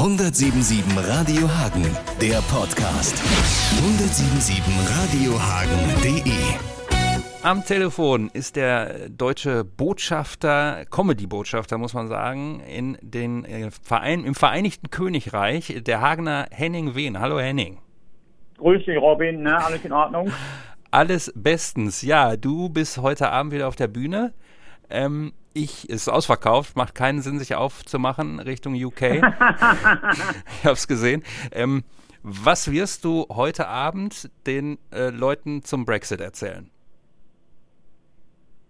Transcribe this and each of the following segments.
177 Radio Hagen, der Podcast. 177 Radiohagen.de Am Telefon ist der deutsche Botschafter, Comedy-Botschafter, muss man sagen, in den äh, Verein, im Vereinigten Königreich, der Hagener Henning Wehn. Hallo Henning. Grüß dich, Robin. Ne? Alles in Ordnung? Alles bestens. Ja, du bist heute Abend wieder auf der Bühne. Ähm, ich ist ausverkauft, macht keinen Sinn, sich aufzumachen Richtung UK. ich habe es gesehen. Ähm, was wirst du heute Abend den äh, Leuten zum Brexit erzählen?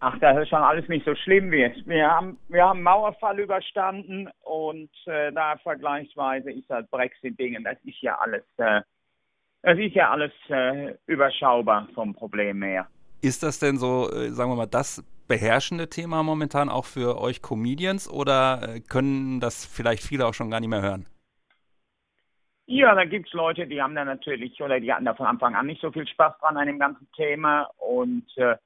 Ach, das ist schon alles nicht so schlimm jetzt. Wir haben, wir haben Mauerfall überstanden und äh, da vergleichsweise ist das Brexit-Ding, das ist ja alles, äh, das ist ja alles äh, überschaubar vom Problem her. Ist das denn so, äh, sagen wir mal, das beherrschende Thema momentan auch für euch Comedians oder äh, können das vielleicht viele auch schon gar nicht mehr hören? Ja, da gibt es Leute, die haben da natürlich, oder die hatten da von Anfang an nicht so viel Spaß dran an dem ganzen Thema. Und äh,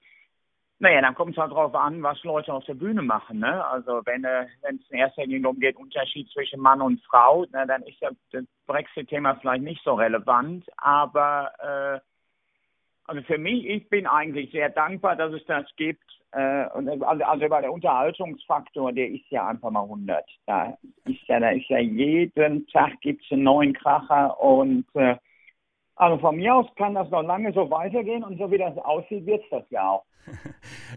naja, dann kommt es halt darauf an, was Leute auf der Bühne machen. Ne? Also wenn äh, es in erster Linie darum geht, Unterschied zwischen Mann und Frau, na, dann ist ja das Brexit-Thema vielleicht nicht so relevant. Aber äh, also für mich, ich bin eigentlich sehr dankbar, dass es das gibt. Äh, also, also bei der Unterhaltungsfaktor, der ist ja einfach mal 100. Da ist ja, da ist ja jeden Tag gibt's einen neuen Kracher und äh, also von mir aus kann das noch lange so weitergehen und so wie das aussieht, wird es das ja auch.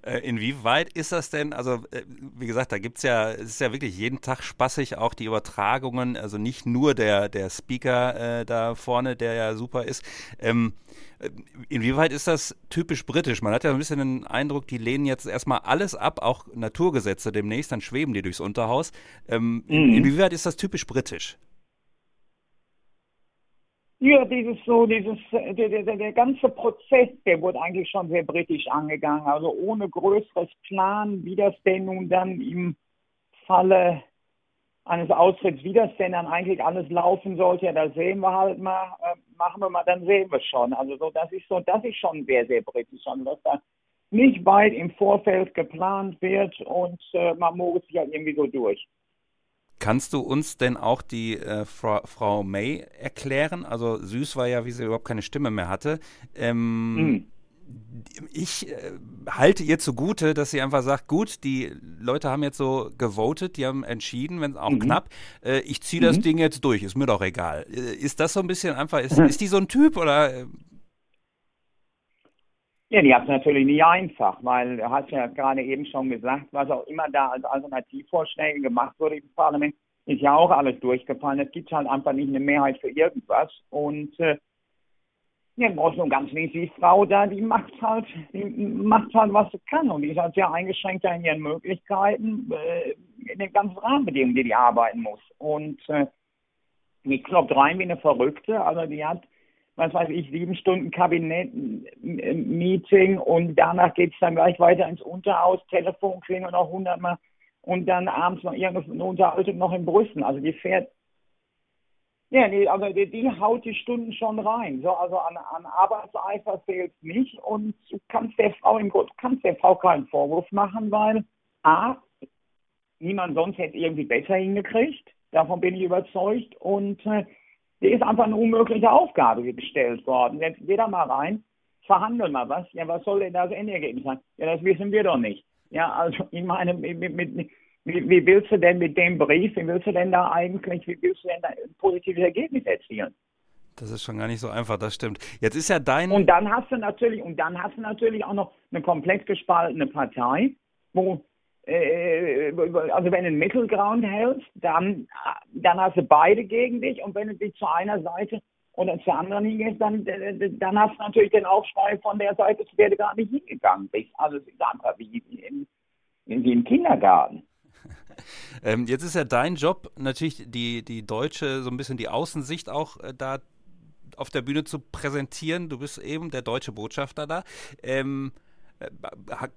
Äh, inwieweit ist das denn, also äh, wie gesagt, da gibt es ja, es ist ja wirklich jeden Tag spaßig, auch die Übertragungen, also nicht nur der, der Speaker äh, da vorne, der ja super ist. Ähm, äh, inwieweit ist das typisch britisch? Man hat ja ein bisschen den Eindruck, die lehnen jetzt erstmal alles ab, auch Naturgesetze demnächst, dann schweben die durchs Unterhaus. Ähm, mhm. Inwieweit ist das typisch britisch? Ja, dieses so, dieses, der, der, der ganze Prozess, der wurde eigentlich schon sehr britisch angegangen. Also ohne größeres Plan, wie das denn nun dann im Falle eines Austritts, wie das denn dann eigentlich alles laufen sollte, ja, da sehen wir halt mal, äh, machen wir mal, dann sehen wir schon. Also so, das ist so, das ist schon sehr, sehr britisch, also dass da nicht weit im Vorfeld geplant wird und äh, man muss sich ja irgendwie so durch. Kannst du uns denn auch die äh, Fra Frau May erklären? Also Süß war ja, wie sie überhaupt keine Stimme mehr hatte. Ähm, mhm. Ich äh, halte ihr zugute, dass sie einfach sagt, gut, die Leute haben jetzt so gewotet, die haben entschieden, wenn auch mhm. knapp, äh, ich ziehe das mhm. Ding jetzt durch, ist mir doch egal. Äh, ist das so ein bisschen einfach, ist, ist die so ein Typ oder äh, ja, die hat es natürlich nicht einfach, weil du hast ja gerade eben schon gesagt, was auch immer da als Alternativvorschläge gemacht wurde im Parlament, ist ja auch alles durchgefallen. Es gibt halt einfach nicht eine Mehrheit für irgendwas. Und äh, ja, im Großen und Ganzen ist die Frau da, die macht halt, die macht halt, was sie kann. Und die ist halt sehr eingeschränkt in ihren Möglichkeiten, äh, in den ganzen Rahmenbedingungen, die die arbeiten muss. Und äh, die kloppt rein wie eine Verrückte. Also die hat was weiß ich, sieben Stunden Kabinett-Meeting und danach geht es dann gleich weiter ins Unterhaus, Telefon klingelt noch hundertmal und dann abends noch irgendeine Unterhaltung noch in Brüssel. Also die fährt, ja, die, also die, die haut die Stunden schon rein. So, also an, an Arbeitseifer fehlt nicht und du kannst der Frau im Grund, kannst der Frau keinen Vorwurf machen, weil A, niemand sonst hätte irgendwie besser hingekriegt. Davon bin ich überzeugt und äh, die ist einfach eine unmögliche Aufgabe gestellt worden. Jetzt geh da mal rein, verhandeln mal was. Ja, was soll denn das Endergebnis sein? Ja, das wissen wir doch nicht. Ja, also ich meine, mit, mit, wie, wie, willst du denn mit dem Brief, wie willst du denn da eigentlich, wie willst du denn da ein positives Ergebnis erzielen? Das ist schon gar nicht so einfach, das stimmt. Jetzt ist ja dein. Und dann hast du natürlich, und dann hast du natürlich auch noch eine komplett gespaltene Partei, wo also wenn du einen Mittelground hältst, dann, dann hast du beide gegen dich und wenn du dich zu einer Seite oder zur anderen hingehst, dann, dann hast du natürlich den Aufschrei von der Seite, zu der du gar nicht hingegangen bist. Also es ist einfach wie, in, wie im Kindergarten. Ähm, jetzt ist ja dein Job natürlich die, die deutsche, so ein bisschen die Außensicht auch äh, da auf der Bühne zu präsentieren. Du bist eben der deutsche Botschafter da. Ähm, äh,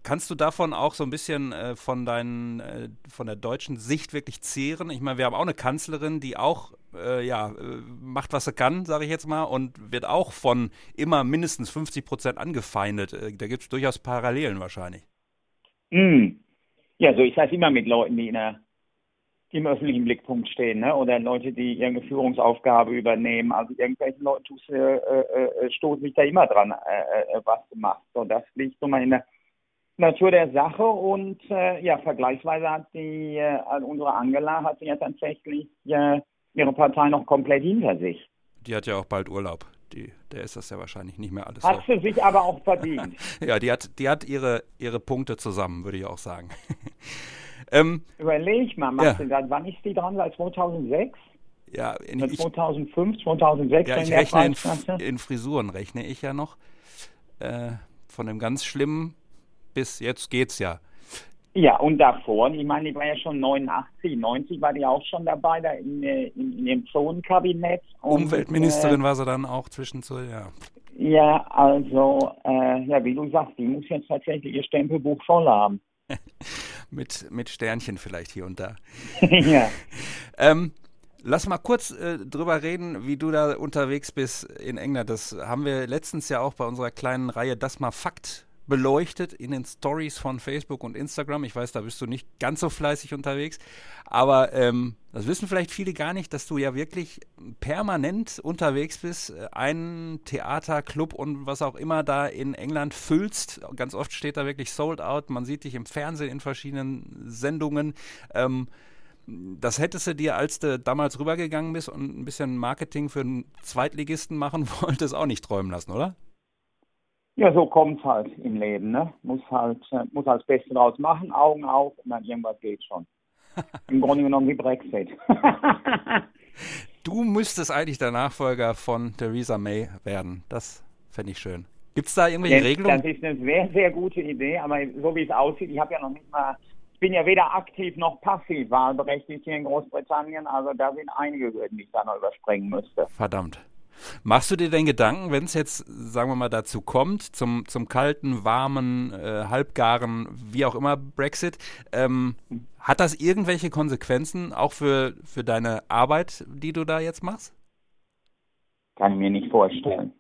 kannst du davon auch so ein bisschen äh, von deinen, äh, von der deutschen Sicht wirklich zehren? Ich meine, wir haben auch eine Kanzlerin, die auch, äh, ja, äh, macht, was sie kann, sage ich jetzt mal, und wird auch von immer mindestens 50 Prozent angefeindet. Äh, da gibt es durchaus Parallelen wahrscheinlich. Mm. Ja, so ist das immer mit Leuten, die in der, im öffentlichen Blickpunkt stehen, ne? oder Leute, die irgendeine Führungsaufgabe übernehmen. Also irgendwelche Leute äh, äh, äh, stoßen sich da immer dran, äh, äh, was du machst. So, das liegt so mal in der Natur der Sache und äh, ja, vergleichsweise hat die, äh, unsere Angela hat ja tatsächlich äh, ihre Partei noch komplett hinter sich. Die hat ja auch bald Urlaub. Die, der ist das ja wahrscheinlich nicht mehr alles. Hat so. sie sich aber auch verdient. ja, die hat, die hat ihre, ihre Punkte zusammen, würde ich auch sagen. Ähm, Überleg mal, ja. grad, wann ist die dran? Seit 2006? Ja, in, ich, 2005, 2006. Ja, ich rechne in, in, Frisuren, rechne ich ja noch. Äh, von dem ganz schlimmen bis jetzt geht's ja. Ja, und davor, ich meine, die war ja schon 89, 90 war die auch schon dabei, da in, äh, in, in dem Zonenkabinett. Umweltministerin äh, war sie dann auch zwischendurch, ja. Ja, also, äh, ja, wie du sagst, die muss jetzt tatsächlich ihr Stempelbuch voll haben. Mit, mit Sternchen vielleicht hier und da. ja. ähm, Lass mal kurz äh, drüber reden, wie du da unterwegs bist in England. Das haben wir letztens ja auch bei unserer kleinen Reihe Das mal Fakt beleuchtet in den Stories von Facebook und Instagram. Ich weiß, da bist du nicht ganz so fleißig unterwegs, aber ähm, das wissen vielleicht viele gar nicht, dass du ja wirklich permanent unterwegs bist, einen Theaterclub und was auch immer da in England füllst. Ganz oft steht da wirklich sold out. Man sieht dich im Fernsehen in verschiedenen Sendungen. Ähm, das hättest du dir, als du damals rübergegangen bist und ein bisschen Marketing für einen Zweitligisten machen wolltest, auch nicht träumen lassen, oder? Ja, so kommt es halt im Leben, ne? Muss halt, äh, muss halt das Beste draus machen, Augen auf und dann irgendwas geht schon. Im Grunde genommen wie Brexit. du müsstest eigentlich der Nachfolger von Theresa May werden. Das fände ich schön. Gibt es da irgendwelche das, Regelungen? Das ist eine sehr, sehr gute Idee, aber so wie es aussieht, ich habe ja noch nicht mal, ich bin ja weder aktiv noch passiv wahlberechtigt hier in Großbritannien, also da sind einige Hürden, die ich da noch überspringen müsste. Verdammt. Machst du dir denn Gedanken, wenn es jetzt, sagen wir mal, dazu kommt, zum, zum kalten, warmen, äh, halbgaren, wie auch immer Brexit, ähm, hat das irgendwelche Konsequenzen auch für, für deine Arbeit, die du da jetzt machst? Kann ich mir nicht vorstellen.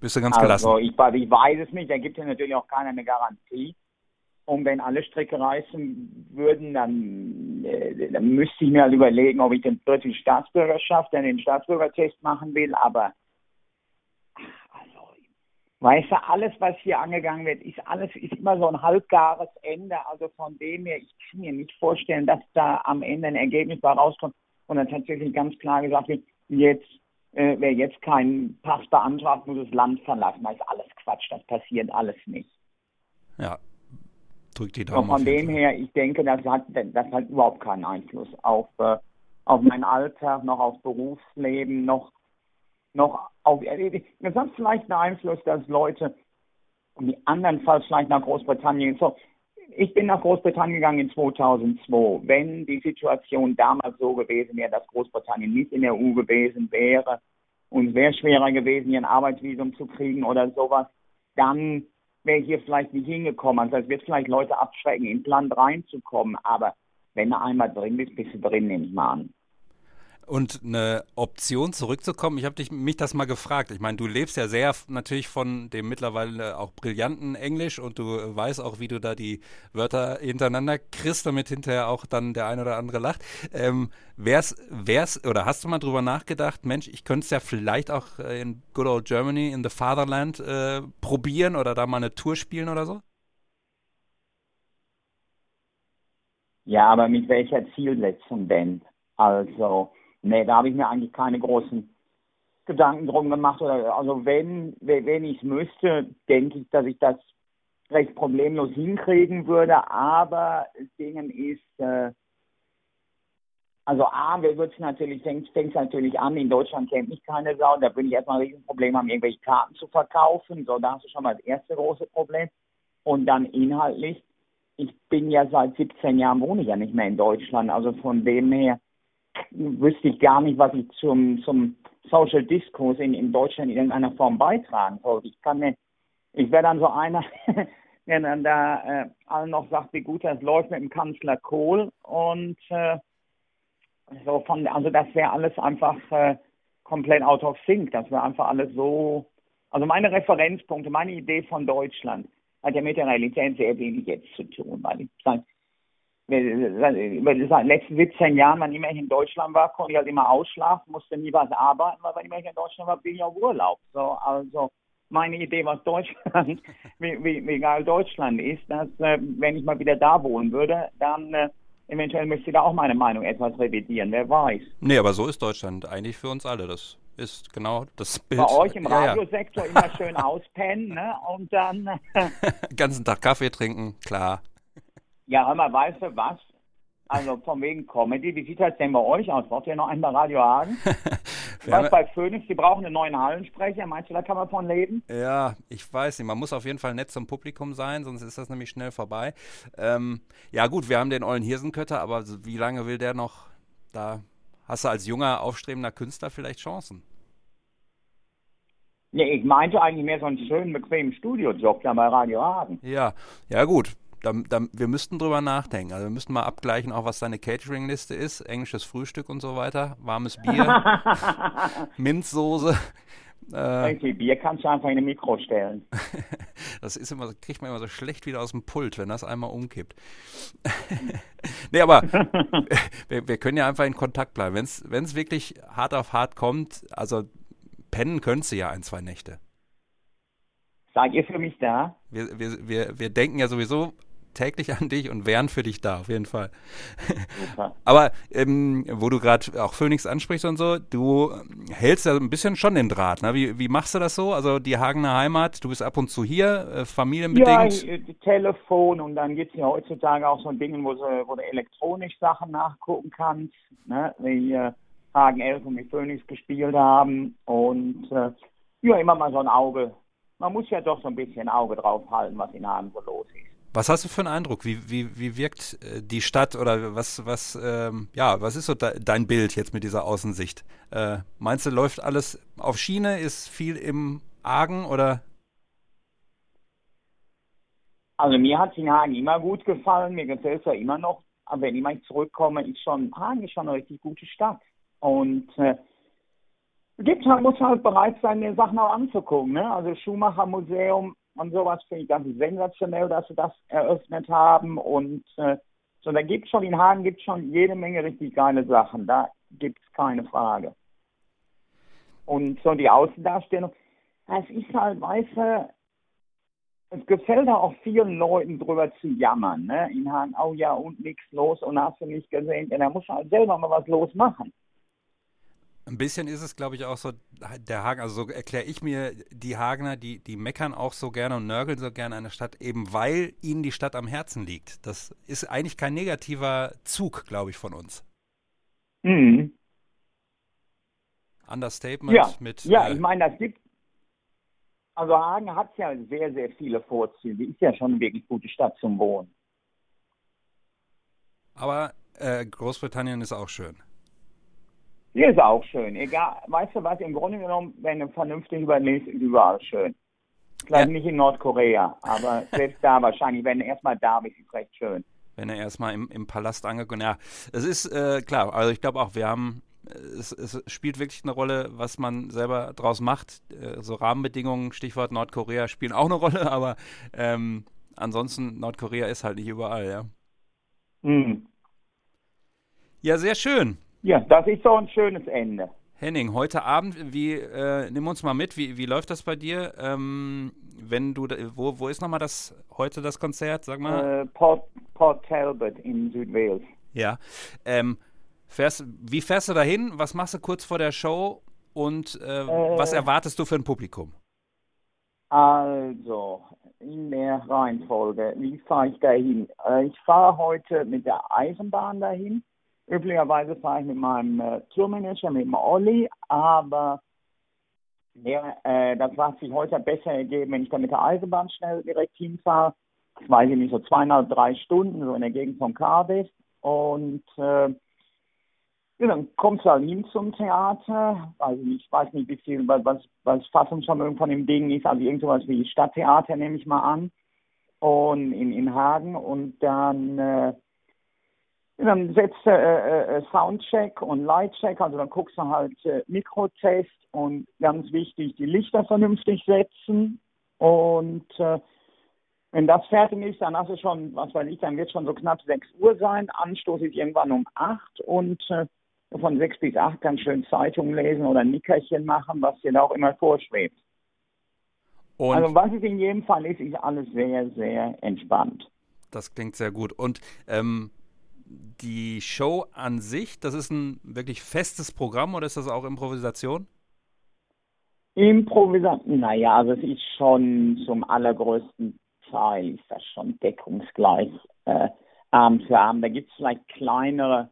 Bist du ganz gelassen? Also ich, ich weiß es nicht, da gibt es natürlich auch keiner eine Garantie. Und wenn alle Stricke reißen würden, dann, äh, dann müsste ich mir halt überlegen, ob ich den britische Staatsbürgerschaft, dann den Staatsbürgertest machen will. Aber also, weißt du, alles, was hier angegangen wird, ist alles ist immer so ein halbgares Ende. Also von dem her, ich kann mir nicht vorstellen, dass da am Ende ein Ergebnis bei rauskommt und dann tatsächlich ganz klar gesagt wird, jetzt äh, wer jetzt keinen Pass beantragt, muss das Land verlassen. Das ist alles Quatsch, das passiert alles nicht. Ja, drückt die Daumen. Von dem her, ich denke, das hat, das hat überhaupt keinen Einfluss auf, äh, auf meinen Alltag, noch auf Berufsleben, noch, noch auf. Es hat vielleicht einen Einfluss, dass Leute, und die andernfalls vielleicht nach Großbritannien, so, ich bin nach Großbritannien gegangen in 2002. Wenn die Situation damals so gewesen wäre, dass Großbritannien nicht in der EU gewesen wäre und es wäre schwerer gewesen, ein Arbeitsvisum zu kriegen oder sowas, dann wäre hier vielleicht nicht hingekommen. Also es wird vielleicht Leute abschrecken, ins Land reinzukommen, aber wenn du einmal drin bist, bist du drin, nehme ich mal an. Und eine Option zurückzukommen, ich habe dich mich das mal gefragt. Ich meine, du lebst ja sehr natürlich von dem mittlerweile auch brillanten Englisch und du weißt auch, wie du da die Wörter hintereinander kriegst, damit hinterher auch dann der ein oder andere lacht. Ähm, wär's, wär's, oder hast du mal drüber nachgedacht, Mensch, ich könnte es ja vielleicht auch in Good Old Germany, in the Fatherland äh, probieren oder da mal eine Tour spielen oder so? Ja, aber mit welcher Zielsetzung denn? Also, Nee, da habe ich mir eigentlich keine großen Gedanken drum gemacht. Also wenn, wenn ich es müsste, denke ich, dass ich das recht problemlos hinkriegen würde. Aber das Ding ist, äh, also A, wir wird natürlich, fängt es natürlich an, in Deutschland kennt mich keine Sau, da würde ich erstmal ein Riesenproblem haben, irgendwelche Karten zu verkaufen. So, da hast du schon mal das erste große Problem. Und dann inhaltlich, ich bin ja seit 17 Jahren wohne ich ja nicht mehr in Deutschland. Also von dem her wüsste ich gar nicht, was ich zum, zum Social Discourse in, in Deutschland in irgendeiner Form beitragen sollte. Ich kann mir, ich wäre dann so einer, der dann da äh, allen noch sagt, wie gut das läuft mit dem Kanzler Kohl und äh, so von, also das wäre alles einfach äh, komplett out of sync. Das wäre einfach alles so, also meine über die letzten 17 Jahren, wann immer ich in Deutschland war, konnte ich halt immer ausschlafen, musste nie was arbeiten, weil wenn ich in Deutschland war, bin ich auf Urlaub. So, also meine Idee, was Deutschland, wie, wie, wie geil Deutschland ist, dass äh, wenn ich mal wieder da wohnen würde, dann äh, eventuell müsste ich da auch meine Meinung etwas revidieren, wer weiß. Nee, aber so ist Deutschland eigentlich für uns alle. Das ist genau das Bild. Bei euch im Radiosektor ja, ja. immer schön auspennen ne? und dann... ganzen Tag Kaffee trinken, klar. Ja, hör mal, weißt du was? Also von wegen Comedy, wie sieht das denn bei euch aus? Braucht ihr noch einmal Radio Hagen? was bei Phoenix, die brauchen einen neuen Hallensprecher. Meinst du, da kann man von leben? Ja, ich weiß nicht. Man muss auf jeden Fall nett zum Publikum sein, sonst ist das nämlich schnell vorbei. Ähm, ja gut, wir haben den ollen Hirsenkötter, aber wie lange will der noch da? Hast du als junger, aufstrebender Künstler vielleicht Chancen? Nee, ich meinte eigentlich mehr so einen schönen, bequemen Studiojob da bei Radio Hagen. Ja, ja gut da, da, wir müssten drüber nachdenken. Also wir müssten mal abgleichen, auch was deine Catering-Liste ist, englisches Frühstück und so weiter, warmes Bier, Minzsoße. Äh, okay, Bier kannst du einfach in den Mikro stellen. das ist immer, kriegt man immer so schlecht wieder aus dem Pult, wenn das einmal umkippt. nee, aber wir, wir, können ja einfach in Kontakt bleiben. Wenn es wirklich hart auf hart kommt, also pennen könntest du ja ein, zwei Nächte. Seid ihr für mich da? Wir, wir, wir, wir denken ja sowieso täglich an dich und wären für dich da, auf jeden Fall. Aber ähm, wo du gerade auch Phoenix ansprichst und so, du hältst ja ein bisschen schon den Draht. Ne? Wie, wie machst du das so? Also die Hagener Heimat, du bist ab und zu hier, äh, familienbedingt? Ja, Telefon und dann gibt es ja heutzutage auch so Dinge, wo, wo du elektronisch Sachen nachgucken kannst, ne? wie äh, Hagen 11 und mit Phoenix gespielt haben und äh, ja, immer mal so ein Auge. Man muss ja doch so ein bisschen Auge drauf halten, was in Hagen so los ist. Was hast du für einen Eindruck? Wie, wie, wie wirkt äh, die Stadt oder was, was, ähm, ja, was ist so de dein Bild jetzt mit dieser Außensicht? Äh, meinst du, läuft alles auf Schiene? Ist viel im Argen oder? Also mir hat in Hagen immer gut gefallen, mir gefällt es ja immer noch. Aber wenn ich mal zurückkomme, ist schon, Hagen ist schon eine richtig gute Stadt. Und äh, gibt halt, muss halt bereit sein, mir Sachen auch anzugucken. Ne? Also Schumacher Museum und sowas finde ich ganz sensationell, dass sie das eröffnet haben. Und äh, so, da gibt schon in Hagen gibt schon jede Menge richtig geile Sachen. Da gibt es keine Frage. Und so die Außendarstellung, das ist halt, weißt du, es gefällt auch vielen Leuten drüber zu jammern, ne? In Hagen, oh ja, und nichts los und hast du nicht gesehen. Ja, da muss halt selber mal was losmachen. Ein bisschen ist es, glaube ich, auch so, der Hagen, also so erkläre ich mir die Hagener, die, die meckern auch so gerne und nörgeln so gerne eine Stadt, eben weil ihnen die Stadt am Herzen liegt. Das ist eigentlich kein negativer Zug, glaube ich, von uns. Mhm. Understatement ja. mit. Ja, äh, ich meine, das gibt. Also Hagen hat ja sehr, sehr viele Vorzüge. Ist ja schon eine wirklich gute Stadt zum Wohnen. Aber äh, Großbritannien ist auch schön. Hier ist auch schön. Egal, weißt du was, im Grunde genommen, wenn du vernünftig überlegst, ist überall schön. Vielleicht ja. nicht in Nordkorea, aber selbst da wahrscheinlich, wenn erstmal da bist, ist es recht schön. Wenn er erstmal im, im Palast angekommen Ja, es ist äh, klar, also ich glaube auch, wir haben, es, es, spielt wirklich eine Rolle, was man selber draus macht. Äh, so Rahmenbedingungen, Stichwort Nordkorea, spielen auch eine Rolle, aber ähm, ansonsten, Nordkorea ist halt nicht überall, ja. Mhm. Ja, sehr schön. Ja, das ist so ein schönes Ende. Henning, heute Abend, wie, äh, nimm uns mal mit, wie, wie läuft das bei dir? Ähm, wenn du, wo, wo ist nochmal das, heute das Konzert, sag mal? Äh, Port, Port Talbot in Südwales. Ja, ähm, fährst, wie fährst du dahin? Was machst du kurz vor der Show? Und äh, äh, was erwartest du für ein Publikum? Also, in der Reihenfolge, wie fahre ich dahin? Äh, ich fahre heute mit der Eisenbahn dahin Üblicherweise fahre ich mit meinem äh, Tourmanager, mit dem Olli, aber der, äh, das war sich heute besser ergeben, wenn ich dann mit der Eisenbahn schnell direkt hinfahre. Das weiß ich nicht, so zweieinhalb, drei Stunden, so in der Gegend von Cardiff. Und äh, ja, dann kommst du halt hin zum Theater. Also ich weiß nicht, wie viel, was, was Fassungsvermögen von dem Ding ist. Also irgendwas wie Stadttheater nehme ich mal an. Und in, in Hagen. Und dann äh, dann setzt du äh, äh, Soundcheck und Lightcheck, also dann guckst du halt äh, Mikrotest und ganz wichtig, die Lichter vernünftig setzen und äh, Wenn das fertig ist, dann hast du schon, was weiß ich, dann wird es schon so knapp 6 Uhr sein. Anstoß ist irgendwann um 8 und äh, von 6 bis 8 kannst schön Zeitung lesen oder ein Nickerchen machen, was dir da auch immer vorschwebt. Und also was es in jedem Fall ist, ist alles sehr, sehr entspannt. das klingt sehr gut. Und ähm, die Show an sich, das ist ein wirklich festes Programm oder ist das auch Improvisation? Improvisation, naja, also es ist schon zum allergrößten Teil ist das schon deckungsgleich äh, Abend für Abend. Da gibt es vielleicht kleinere,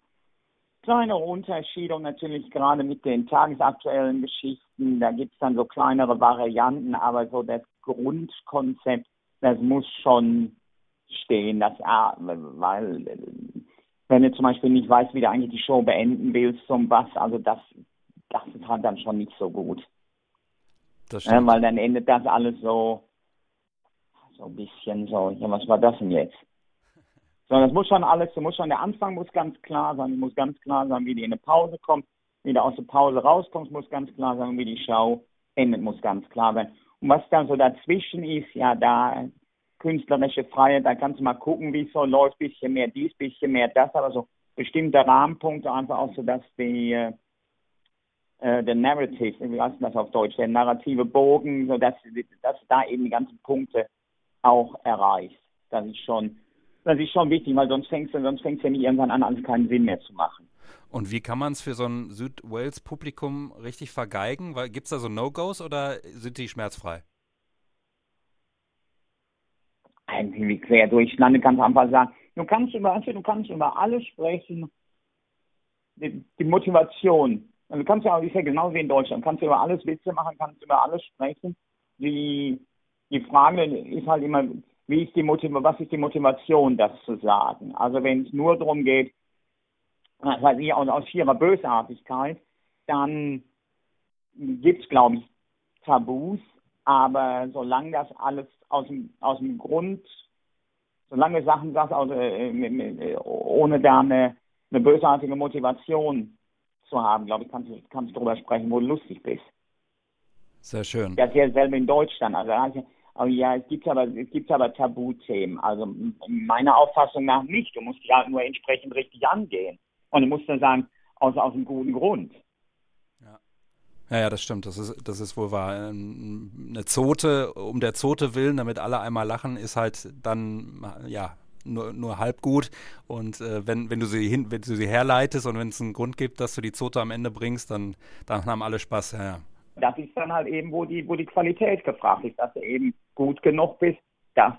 kleinere Unterschiede und natürlich gerade mit den tagesaktuellen Geschichten, da gibt es dann so kleinere Varianten, aber so das Grundkonzept, das muss schon stehen, das, ah, weil wenn du zum Beispiel nicht weißt, wie du eigentlich die Show beenden willst, um was, also das, das ist halt dann schon nicht so gut. Ja, weil dann endet das alles so, so ein bisschen so, ja, was war das denn jetzt? So, das muss schon alles, du musst schon, der Anfang muss ganz klar sein, muss ganz klar sein, wie die in eine Pause kommt, wie du aus der Pause rauskommst, muss ganz klar sein, wie die Show endet, muss ganz klar sein. Und was dann so dazwischen ist, ja, da künstlerische Freiheit, da kannst du mal gucken, wie es so läuft, bisschen mehr dies, bisschen mehr das, aber so bestimmte Rahmenpunkte einfach auch so, dass die, äh, äh, Narrative, wie heißt das auf Deutsch, der narrative Bogen, so dass, dass da eben die ganzen Punkte auch erreichst. Das ist schon, das ist schon wichtig, weil sonst fängst du, sonst fängst du ja nicht irgendwann an, alles keinen Sinn mehr zu machen. Und wie kann man es für so ein Südwales-Publikum richtig vergeigen? Gibt es da so No-Gos oder sind die schmerzfrei? Eigentlich quer durcheinander kannst du einfach sagen, du kannst über, also du kannst über alles sprechen, die, die Motivation. Und du kannst ja auch, ist ja genauso wie in Deutschland, kannst du über alles Witze machen, kannst über alles sprechen. Die, die Frage ist halt immer, wie ist die Motiv was ist die Motivation, das zu sagen? Also wenn es nur darum geht, was weiß ich, aus, aus ihrer Bösartigkeit, dann gibt es, glaube ich, Tabus, aber solange das alles aus dem, aus dem Grund, solange du Sachen sagst, aus, äh, mit- mit- ohne da eine, eine bösartige Motivation zu haben, glaube ich, kannst du kannst darüber sprechen, wo du lustig bist. Sehr schön. Das ist ja selber in Deutschland. Also, also aber ja, es gibt aber es gibt aber Tabuthemen. Also meiner Auffassung nach nicht. Du musst die halt nur entsprechend richtig angehen. Und du musst dann sagen, aus, aus einem guten Grund. Ja, ja, das stimmt. Das ist, das ist wohl wahr. Ähm, Eine Zote, um der Zote willen, damit alle einmal lachen, ist halt dann, ja, nur, nur halb gut. Und äh, wenn, wenn du sie hin, wenn du sie herleitest und wenn es einen Grund gibt, dass du die Zote am Ende bringst, dann, dann haben alle Spaß. Ja, ja. Das ist dann halt eben, wo die, wo die Qualität gefragt ist, dass du eben gut genug bist, das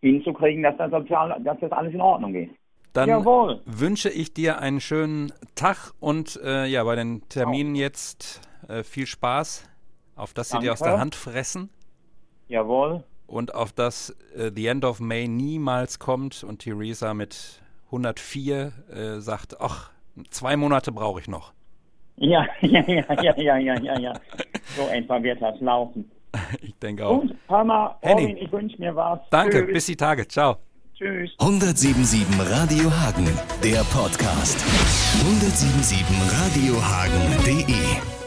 hinzukriegen, dass das sozial, dass das alles in Ordnung ist. Dann Jawohl. wünsche ich dir einen schönen Tag und äh, ja, bei den Terminen jetzt äh, viel Spaß, auf dass sie dir aus Danke. der Hand fressen Jawohl. und auf dass äh, The End of May niemals kommt und Theresa mit 104 äh, sagt, ach, zwei Monate brauche ich noch. Ja, ja, ja, ja, ja, ja, ja, ja. So etwa wird das laufen. Ich denke auch. Und, mal, Henning. Ich wünsche mir was. Danke, Tschüss. bis die Tage. Ciao. Tschüss. 177 Radio Hagen, der Podcast. 177radiohagen.de